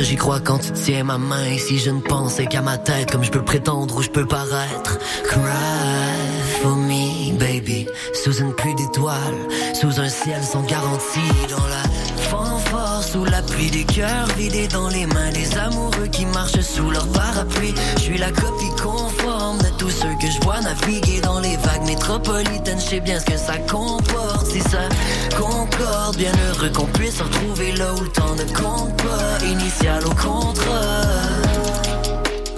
j'y crois quand tu tiens ma main. Et si je ne pensais qu'à ma tête, comme je peux prétendre ou je peux paraître. Cry for me, baby. Sous une pluie d'étoiles, sous un ciel sans garantie, dans la fente sous la pluie des cœurs vidés dans les mains des amoureux qui marchent sous leur parapluie. Je suis la copie conforme de tous ceux que je vois naviguer dans les vagues métropolitaines. Je sais bien ce que ça comporte, si ça concorde. Bien heureux qu'on puisse se retrouver là où le temps ne compte pas. Initial au contrat.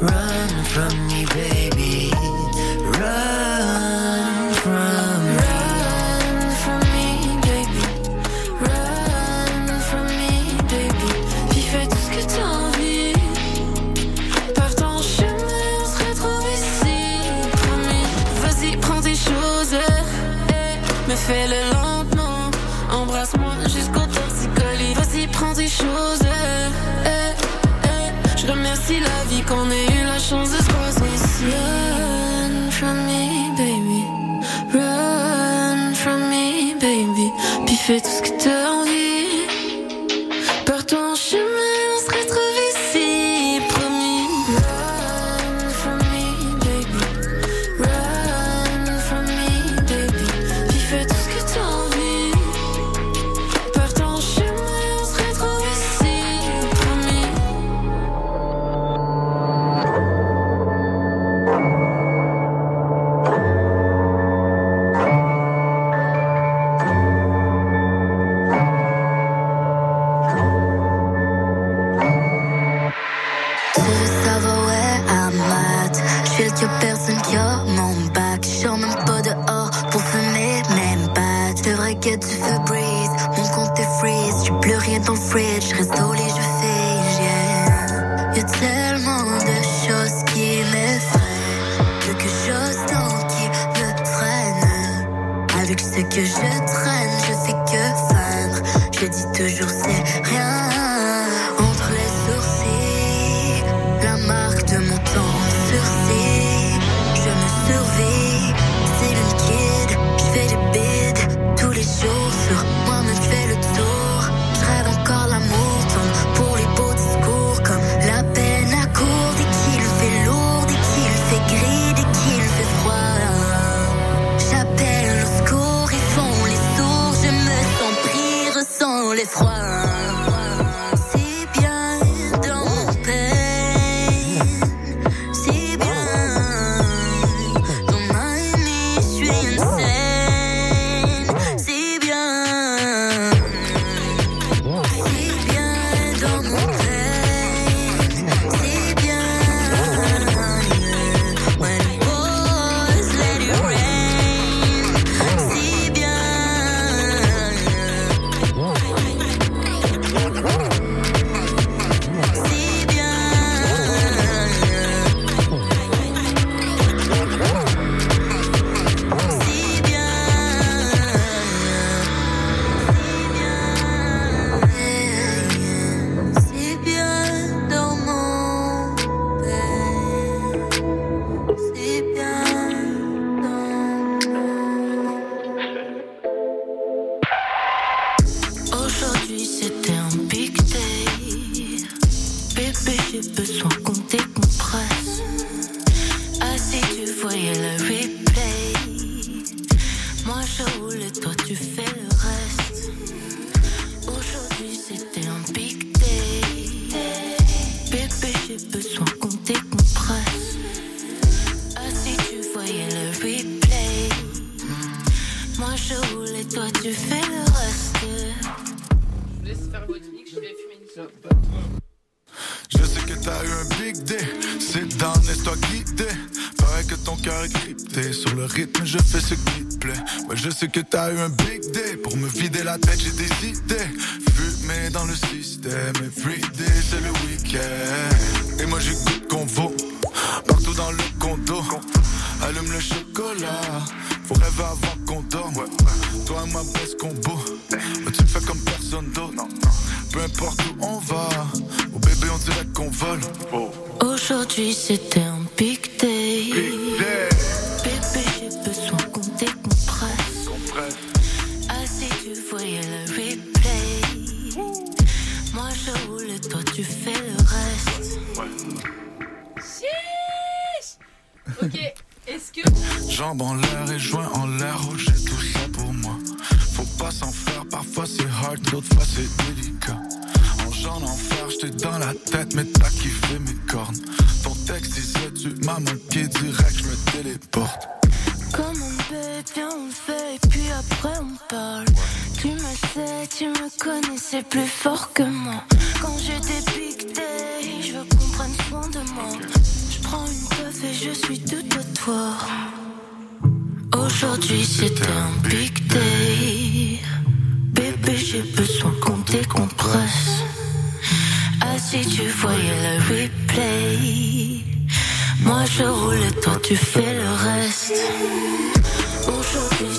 Run from me, baby. feeling j'ai besoin qu'on décompresse. Ah, si tu voyais le replay. Moi je roule toi tu fais le reste. Aujourd'hui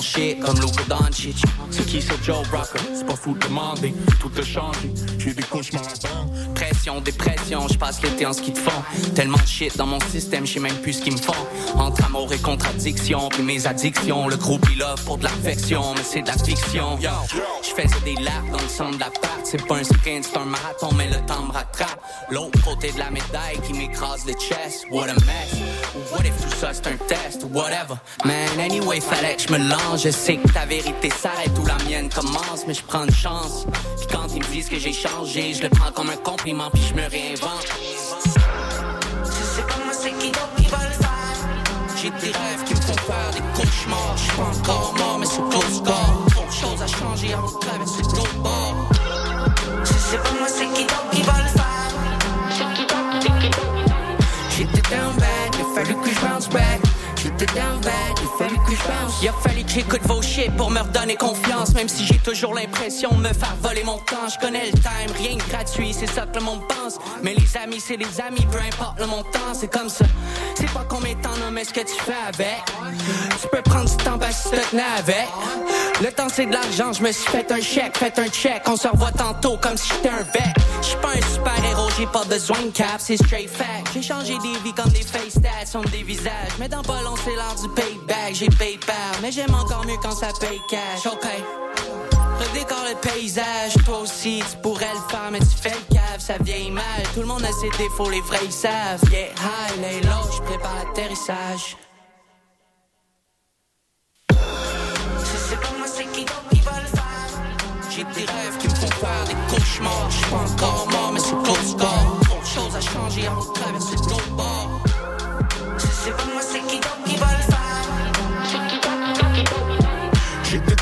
mon comme Luka Doncic. C'est qui ce Joe Rocker? C'est pas fou de demander, tout a changé. J'ai des à temps. Pression, dépression, je passe l'été en ski de fond. Tellement de shit dans mon système, je même plus ce qu'ils me font. Entre amour et contradiction, puis mes addictions. Le groupe il offre pour de l'affection, mais c'est de la fiction. Yo, je faisais des laps dans le centre de la part. C'est pas un sprint, c'est un marathon, mais le temps me rattrape. L'autre côté de la médaille qui m'écrase le chest. What a mess. What if tout ça c'est un test, whatever. Man, anyway, fallait que je me lance. Je sais que ta vérité s'arrête où la mienne commence, mais je prends une chance. Puis quand ils me disent que j'ai changé, je le prends comme un compliment, puis je me réinvente. Je sais moi c'est qui le faire? J'ai des rêves qui me font faire des cauchemars. Je suis encore mort, mais c'est close score. Choses à changer avant de traverser l'autre bord. Je sais pas moi c'est qui d'autre qui va le faire. J'étais down bad, il a fallu que je bounce back. Down bad, il fallu que je bounce. Il a fallu que j'écoute vos shit pour me redonner confiance. Même si j'ai toujours l'impression de me faire voler mon temps. Je connais le time, rien de gratuit, c'est ça que le monde pense. Mais les amis, c'est les amis, peu importe le montant, c'est comme ça. C'est pas combien de temps, non, mais ce que tu fais avec. Tu peux prendre du temps, parce que tu te tenais avec. Le temps, c'est de l'argent, je me suis fait un chèque, fait un check. On se revoit tantôt comme si j'étais un vet. J'suis pas un super héros, j'ai pas besoin de cap, c'est straight fact. J'ai changé des vies comme des face stats, sont des visages. Mais dans pas c'est l'heure du payback. J'ai PayPal, mais j'aime encore mieux quand ça paye cash. Ok. Redécore le paysage, toi aussi tu pourrais le faire, mais tu fais le cave, ça vieillit mal. Tout le monde a ses défauts, les vrais ils savent. Yeah, high, lay low, je prépare l'atterrissage. J'ai des rêves qui me font faire des cauchemars. Je suis pas encore mort, mais c'est close score. Choses à changer de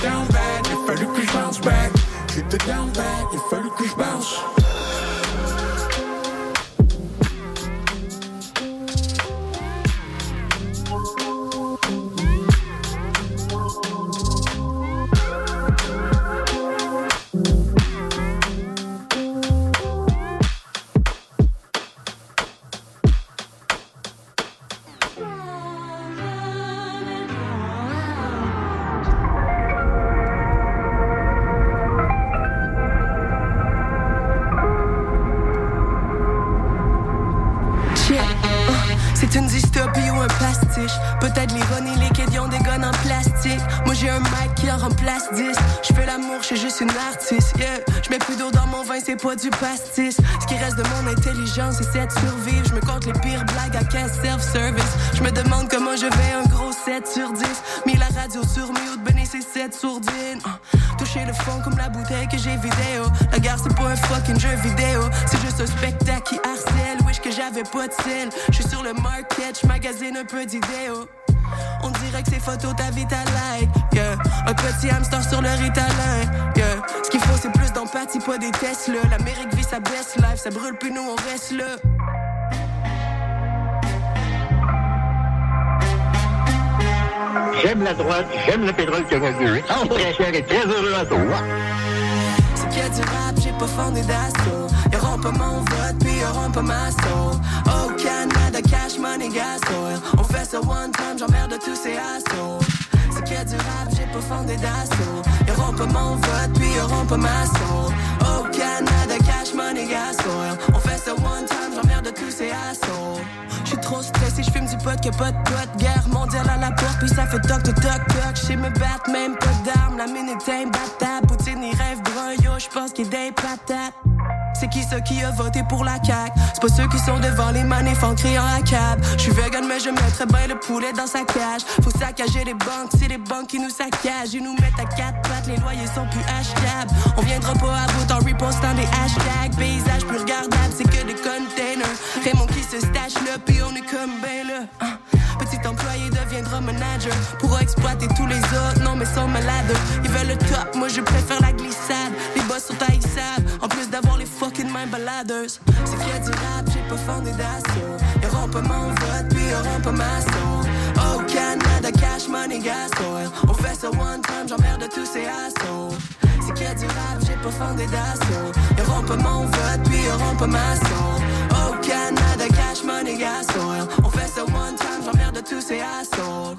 J'étais down bad, il fallu que je bounce back. J'étais down bad, il fallu que je du pastis. Ce qui reste de mon intelligence, c'est cette survivre. Je me compte les pires blagues à caisse self-service. Je me demande comment je vais un gros 7 sur 10. Mis la radio sur mute, benner ses 7 sourdines. Uh, Toucher le fond comme la bouteille que j'ai vidéo. La guerre c'est pas un fucking jeu vidéo. C'est juste un spectacle qui harcèle. Wish que j'avais pas de sel. Je suis sur le market, je un peu d'idéaux. On dirait que ces photos t'invitent à like. Yeah. Un petit hamster sur le ritalin. Yeah. Ce qu'il faut, c'est plus d'empathie, pas des Tesla. L'Amérique vit sa best life, ça brûle plus, nous on reste là. j'aime la droite, j'aime le pétrole canadien. Je suis très cher et très heureux à toi. C'est qu'il y a du rap, j'ai pas fondé d'assaut. Y'auront pas mon vote, puis y'auront pas ma soul. Oh, Canada, cash, money, gas, oil. On fait ça one time, j'emmerde tous ces assauts. C'est qu'il y a du rap, j'ai pas fondé d'assaut. Pas mon vote, puis y'auront pas ma soul. Oh, Canada, cash, money, gas, oil. On fait ça one time, j'emmerde tous ces assauts. J'suis trop stressé, j'fume du pot que pas de pote. Guerre mondiale à la porte, puis ça fait toc toc toc toc. J'sais me battre, même pas d'armes. La minute est imbattable. Poutine, il rêve brun, yo, j'pense qu'il est des patates. C'est qui ceux qui a voté pour la CAQ? C'est pas ceux qui sont devant les manifs en criant à cab. Je suis vegan mais je mettrais bien le poulet dans sa cage. Faut saccager les banques, c'est les banques qui nous saccagent. Ils nous mettent à quatre pattes, les loyers sont plus achetables On viendra pas à bout en repostant des hashtags. Paysage plus regardable, c'est que des containers. Raymond qui se stache là, puis on est comme ben. Petit employé deviendra manager. Pourra exploiter tous les autres, non mais sont malades. Ils veulent le top, moi je préfère la glissade. Les boss sont haïssables, en plus d'avoir les fucking main baladers C'est qu'il y a du rap, j'ai pas d'assaut. Y'auront pas mon vote, puis y'auront pas ma soul Oh Canada, cash, money, gas, oil. On fait ça one time, j'emmerde tous ces assauts. C'est qu'il y a du rap, j'ai pas d'assaut. Y'auront pas mon vote, puis y'auront pas ma soul Oh Canada, cash, money, gas, oil On fait ça one time, j'emmerde tous ces assauts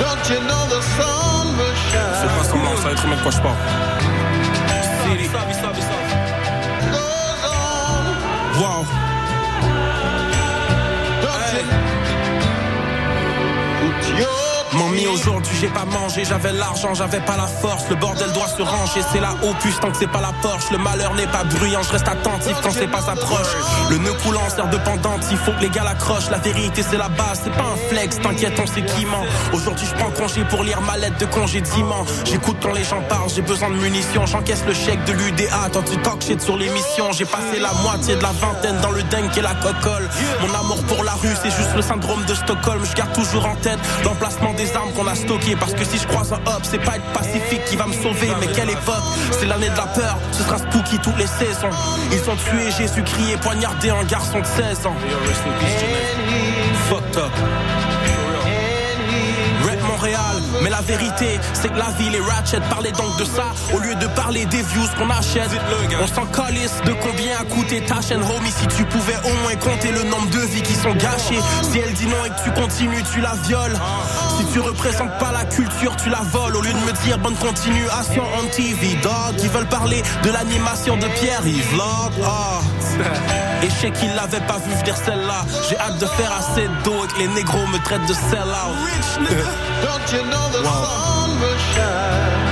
Don't you know the sun will shine? Fais pas de quoi je parle. Aujourd'hui j'ai pas mangé, j'avais l'argent, j'avais pas la force. Le bordel doit se ranger, c'est la puce tant que c'est pas la Porsche. Le malheur n'est pas bruyant, je reste attentif quand c'est pas s'approche. Le nœud coulant sert de pendante, il faut que les gars l'accrochent. La vérité c'est la base, c'est pas un flex, t'inquiète, on sait qui ment. Aujourd'hui je prends congé pour lire ma lettre de congédiement. J'écoute quand les gens parlent, j'ai besoin de munitions. J'encaisse le chèque de l'UDA, tant tu talk shit sur l'émission. J'ai passé la moitié de la vingtaine dans le dingue et la cocole. Mon amour pour la rue, c'est juste le syndrome de Stockholm. Je garde toujours en tête l'emplacement des armes qu'on a stockées. Parce que si je croise un hop, c'est pas être pacifique qui va me sauver. Mais quelle époque, c'est l'année de la peur. Ce sera spooky toutes les saisons. Ils ont tué Jésus crié, poignardé un garçon de 16 ans. Fucked up. La vérité, c'est que la ville est ratchet. Parlez donc de ça au lieu de parler des views qu'on achète. On s'en calisse de combien a coûté ta chaîne, homie. Si tu pouvais au moins compter le nombre de vies qui sont gâchées. Si elle dit non et que tu continues, tu la violes. Si tu représentes pas la culture, tu la voles. Au lieu de me dire bonne continuation on TV, dog. Ils veulent parler de l'animation de Pierre-Yves Lord. Ah. Et je sais qu'ils l'avaient pas vu venir celle-là. J'ai hâte de faire assez d'eau et que les négros me traitent de sell-out. Don't you know the sun will shine?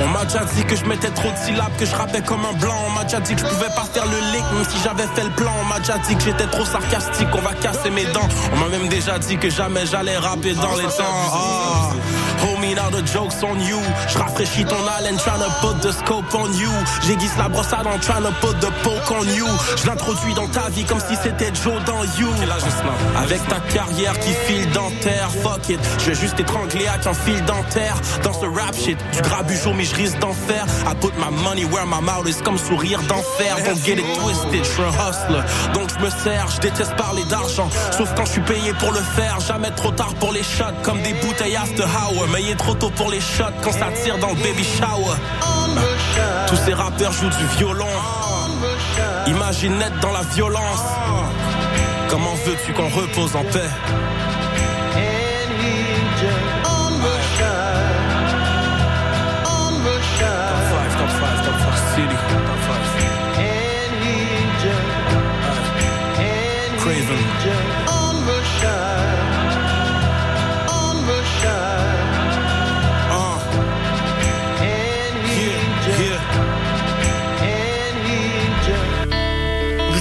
On m'a déjà dit que je mettais trop de syllabes, que je rappais comme un blanc. On m'a déjà dit que je pouvais pas faire le lick, même si j'avais fait le plan. On m'a déjà dit que j'étais trop sarcastique, on va casser mes dents. On m'a même déjà dit que jamais j'allais rapper dans les temps. Ah. Homie, now the joke's on you. Je rafraîchis ton haleine, tryna put the scope on you. J'aiguise la brossade en tryna put the poke on you. Je l'introduis dans ta vie comme si c'était Joe dans You. Avec ta carrière qui file dentaire, fuck it. Je vais juste étrangler à qu'un fil dentaire. Dans ce rap shit, du grabugeau, mais je risque d'en faire. I put my money where my mouth is comme sourire d'enfer. Don't get it twisted, je suis hustler. Donc je me sers, je déteste parler d'argent. Sauf quand je suis payé pour le faire. Jamais trop tard pour les shots, comme des bouteilles after hour. Mais trop tôt pour les shots quand ça tire dans le baby shower. Tous ces rappeurs jouent du violon. Imagine être dans la violence. Comment veux-tu qu'on repose en paix?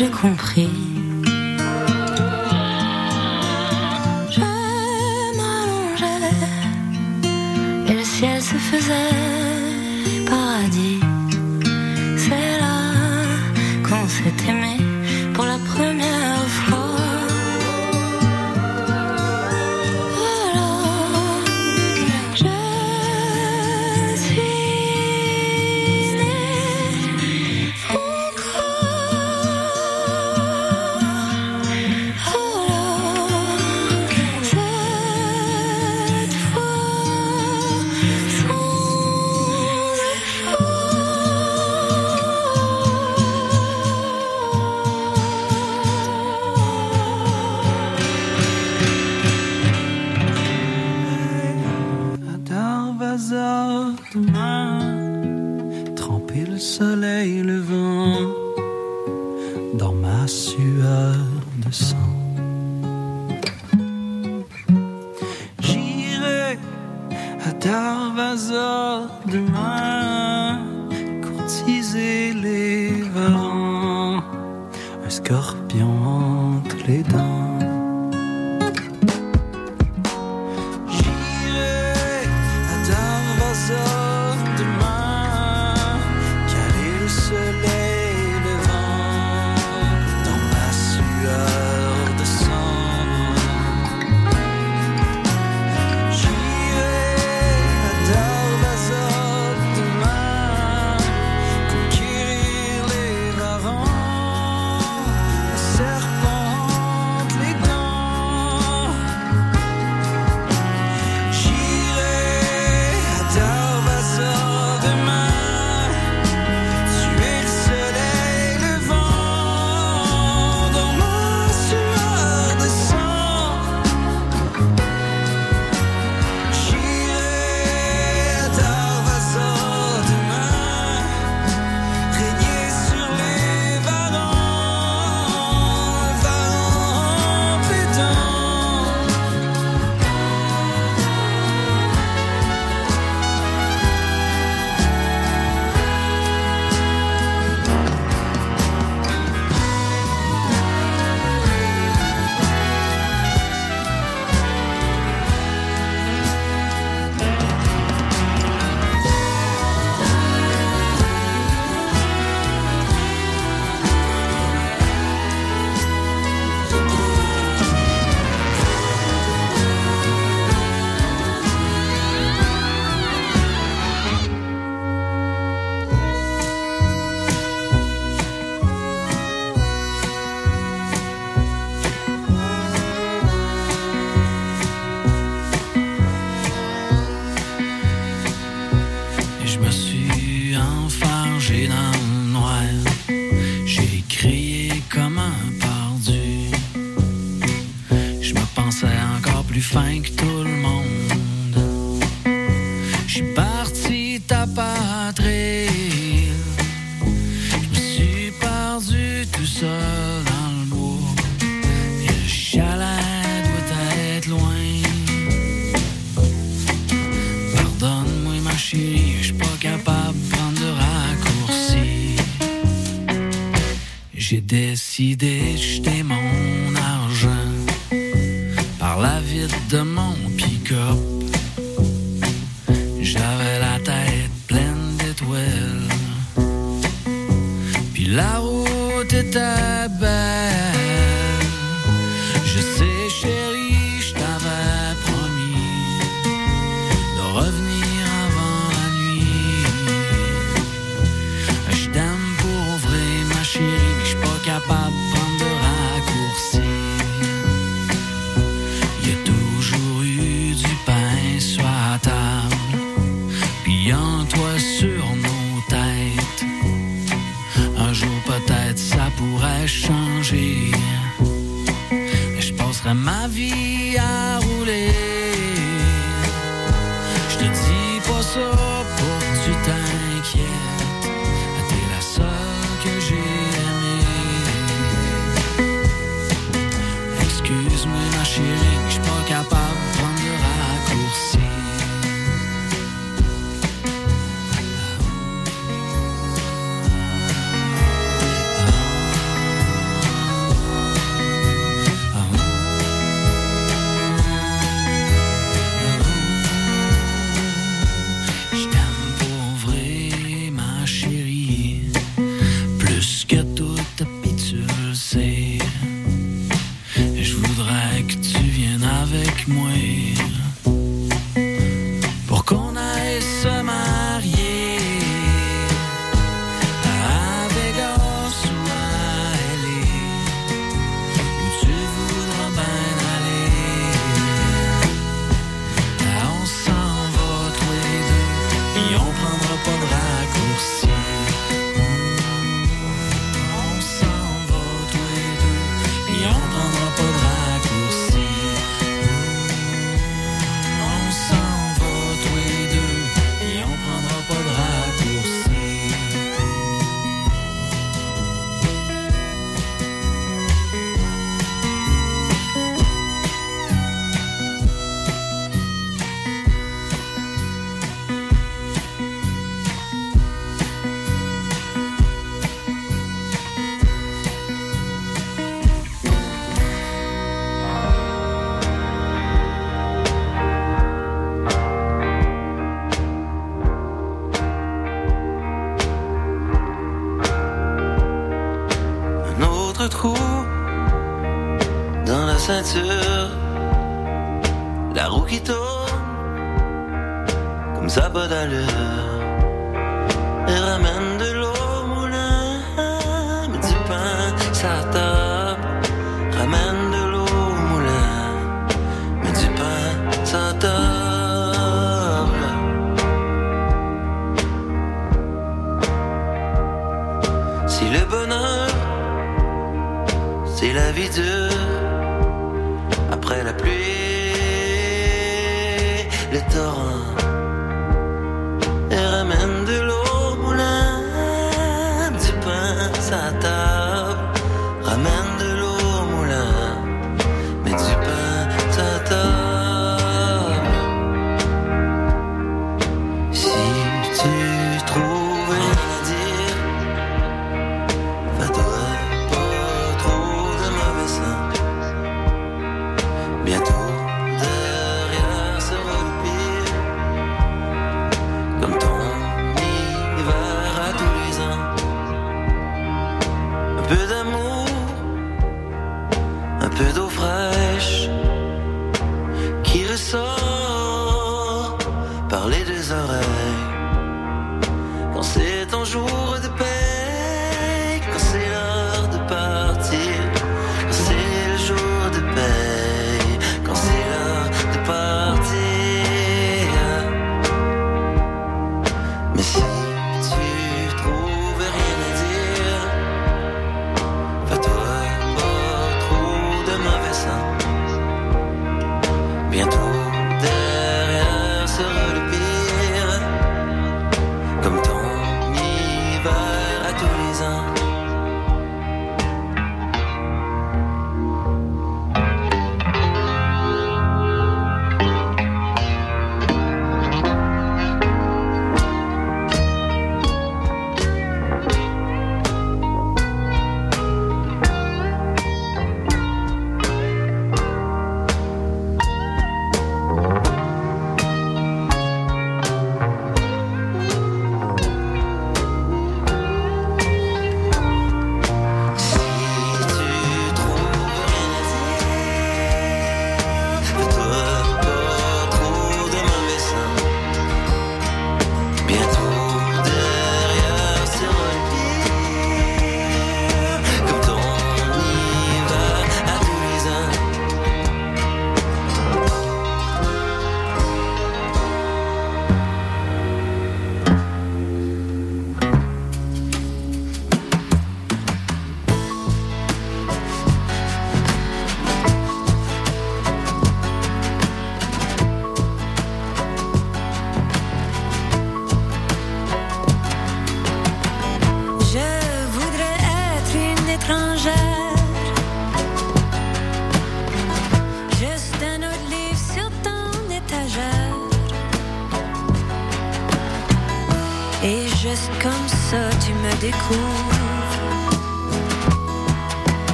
j'ai compris. Je m'allongeais et le ciel se faisait paradis. C'est là qu'on s'est aimé.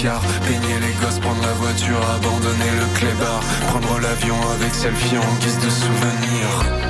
Peigner les gosses, prendre la voiture, abandonner le clébard Prendre l'avion avec selfie en guise de souvenir.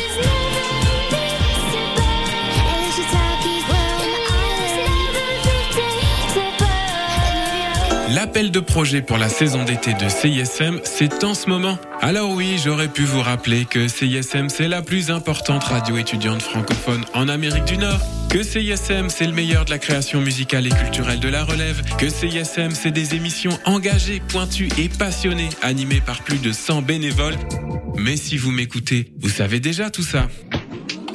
L'appel de projet pour la saison d'été de CISM, c'est en ce moment. Alors oui, j'aurais pu vous rappeler que CISM, c'est la plus importante radio étudiante francophone en Amérique du Nord. Que CISM, c'est le meilleur de la création musicale et culturelle de la relève. Que CISM, c'est des émissions engagées, pointues et passionnées, animées par plus de 100 bénévoles. Mais si vous m'écoutez, vous savez déjà tout ça.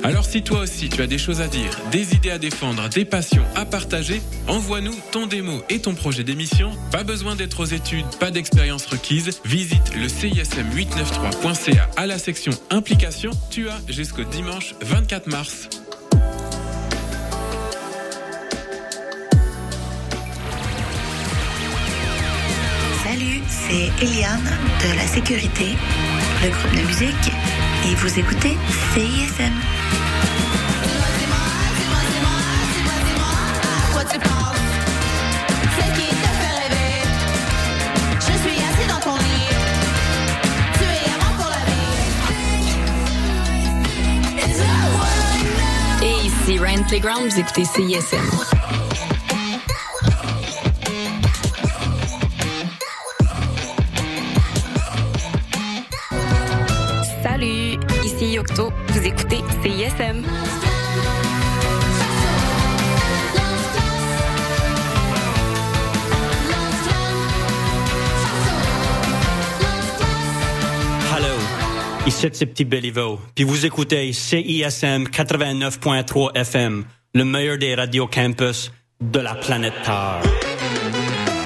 Alors si toi aussi tu as des choses à dire, des idées à défendre, des passions à partager, envoie-nous ton démo et ton projet d'émission. Pas besoin d'être aux études, pas d'expérience requise. Visite le CISM893.ca à la section implication. Tu as jusqu'au dimanche 24 mars. Salut, c'est Eliane de la sécurité, le groupe de musique, et vous écoutez CISM. Playground, vous écoutez CISM. Salut, ici Yocto, vous écoutez CISM. Ici c'est Petit Béliveau, puis vous écoutez CISM 89.3 FM, le meilleur des radios campus de la planète Terre.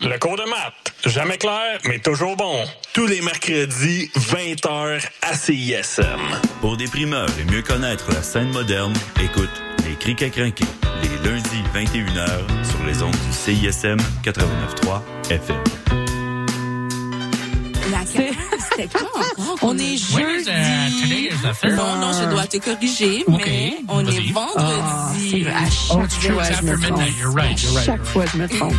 Le cours de maths, jamais clair, mais toujours bon. Tous les mercredis, 20h à CISM. Pour des et mieux connaître la scène moderne, écoute Les Criques à crinquer, les lundis 21h sur les ondes du CISM 89.3 FM. La ah, ah, on, est euh, jeudi. Non, non, je dois te corriger, mais on est vendredi. Ah, à chaque oh, fois, je me trompe. Chaque fois, je me trompe.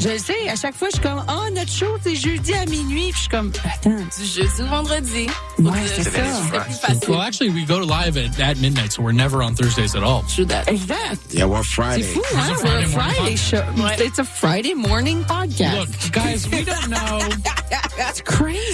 Je sais. À chaque fois, je suis comme, oh, notre show, c'est jeudi à minuit. Puis je suis comme, attends. Du jeudi au vendredi. Ouais, c'est ça. Plus facile. Well, actually, we go live at, at midnight, so we're never on Thursdays at all. Exact. Yeah, we're Friday. C'est fou, hein? We're a Friday show. It's a Friday morning podcast. Look, guys, we don't know. That's crazy.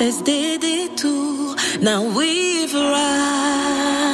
cesse des détours. Now we've arrived.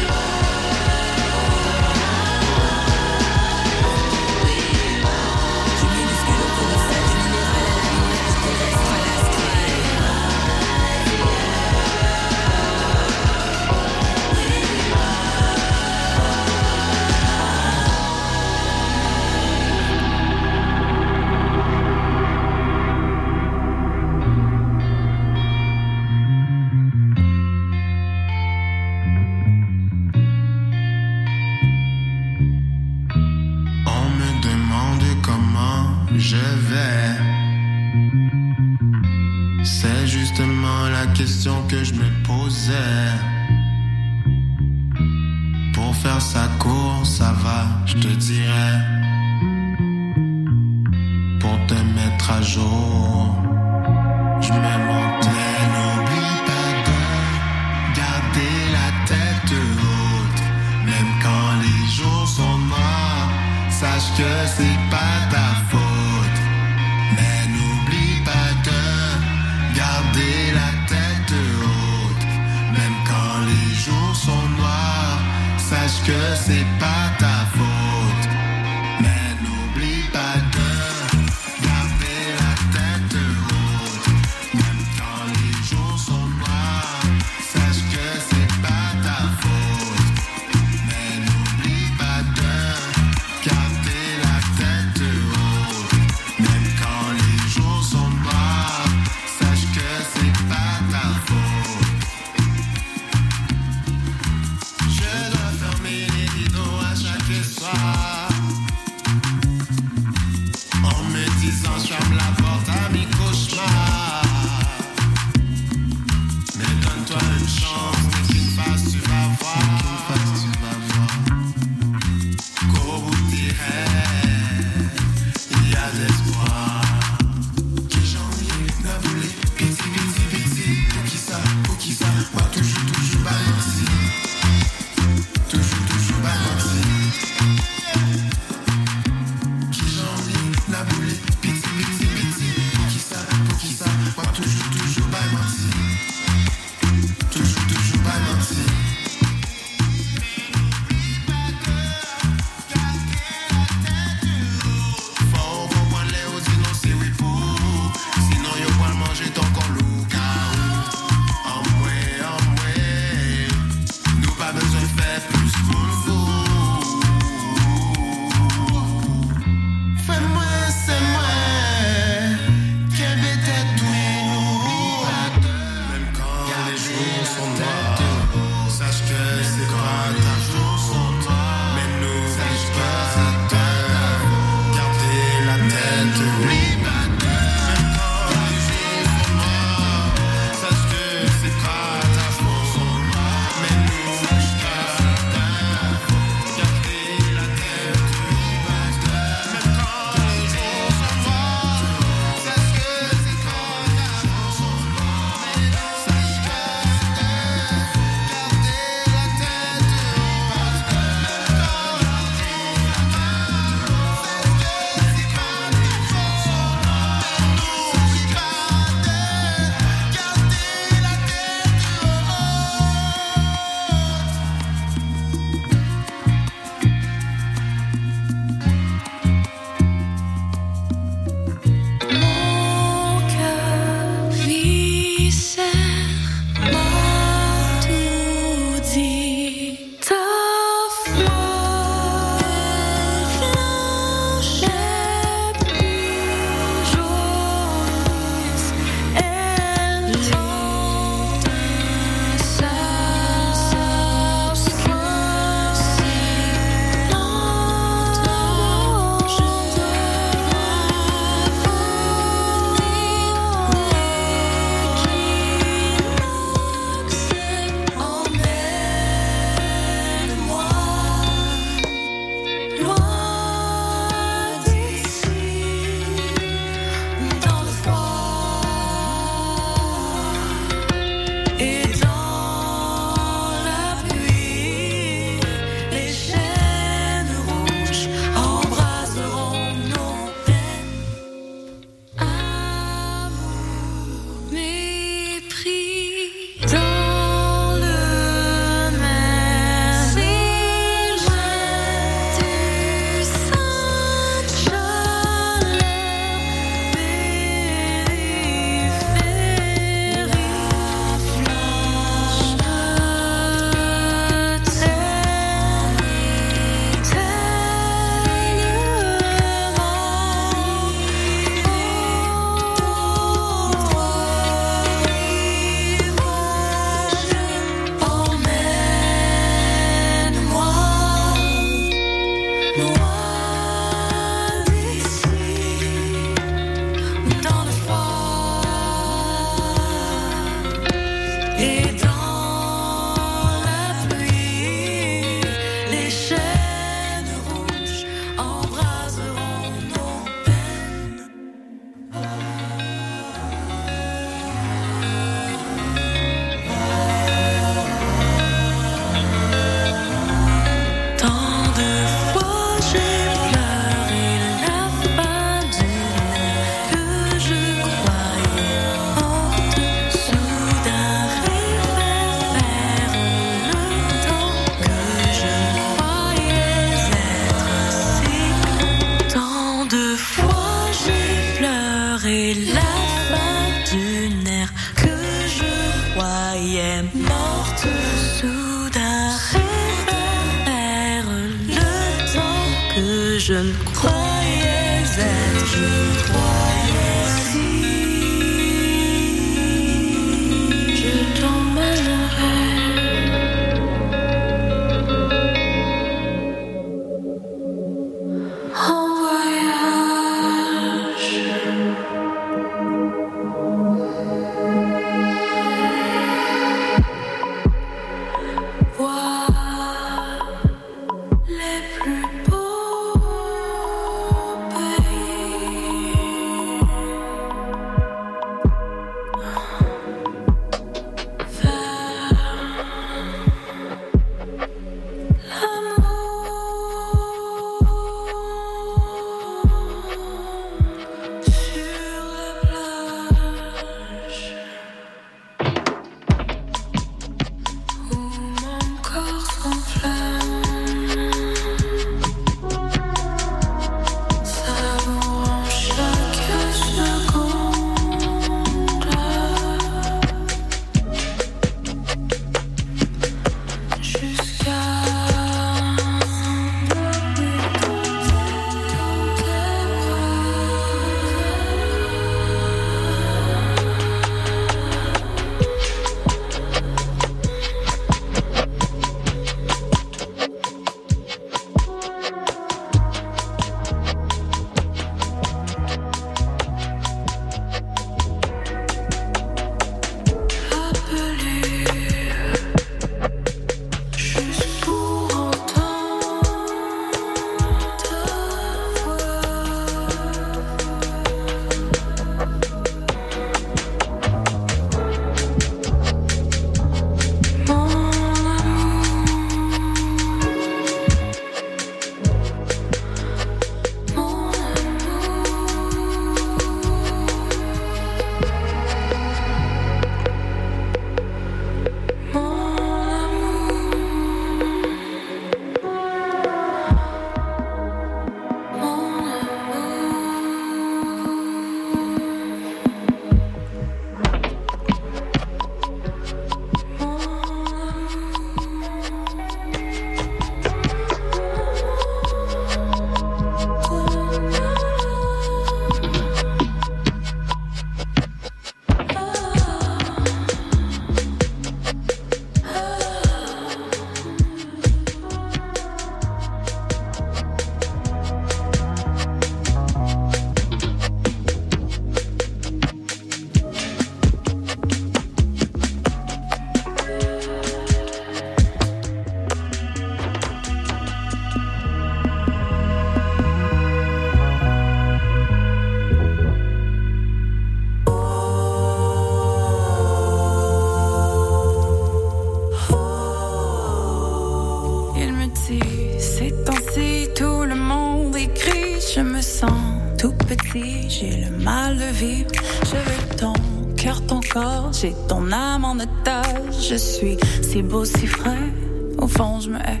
Si beau, si frais, au fond je me hais.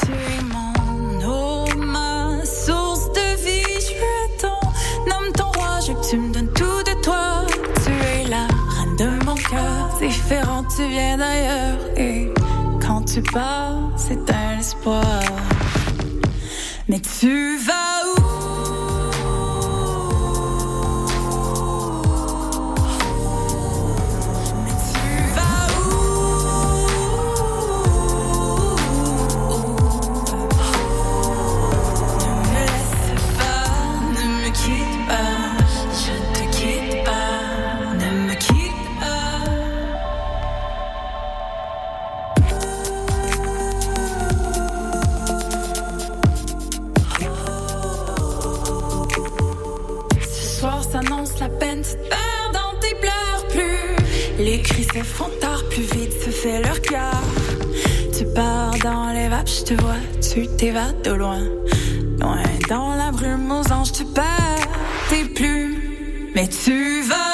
Tu es mon eau, ma source de vie. Je ton homme, ton roi, je veux que tu me donnes tout de toi. Tu es la reine de mon cœur, différent, tu viens d'ailleurs. Et quand tu pars, c'est un espoir. Mais tu vas se font tard, plus vite se fait leur cœur. Tu pars dans les vapes, je te vois, tu t'évades de loin. Loin dans la brume aux anges, tu perds tes plumes. Mais tu vas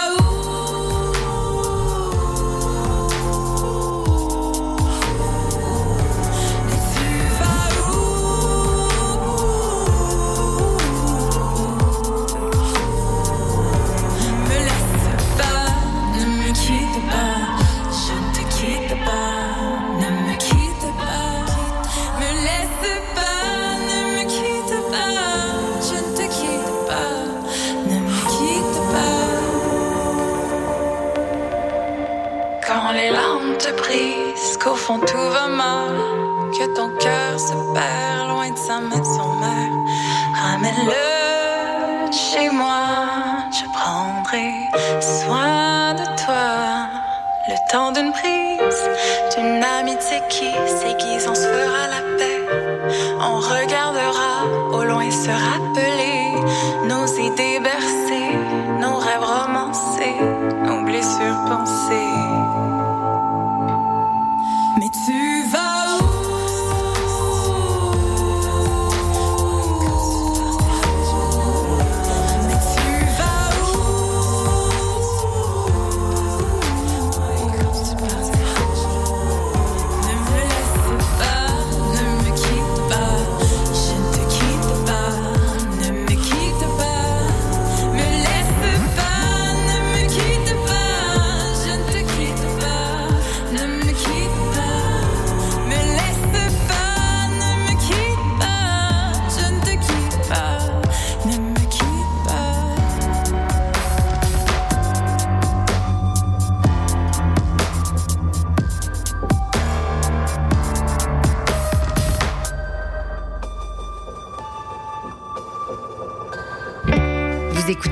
fond tout va mal, que ton cœur se perd loin de sa maison mère. Ramène-le chez moi, je prendrai soin de toi. Le temps d'une prise, d'une amitié qui s'aiguise, on se fera la paix. On regardera au loin se rappeler nos idées bercées, nos rêves romancés, nos blessures pensées.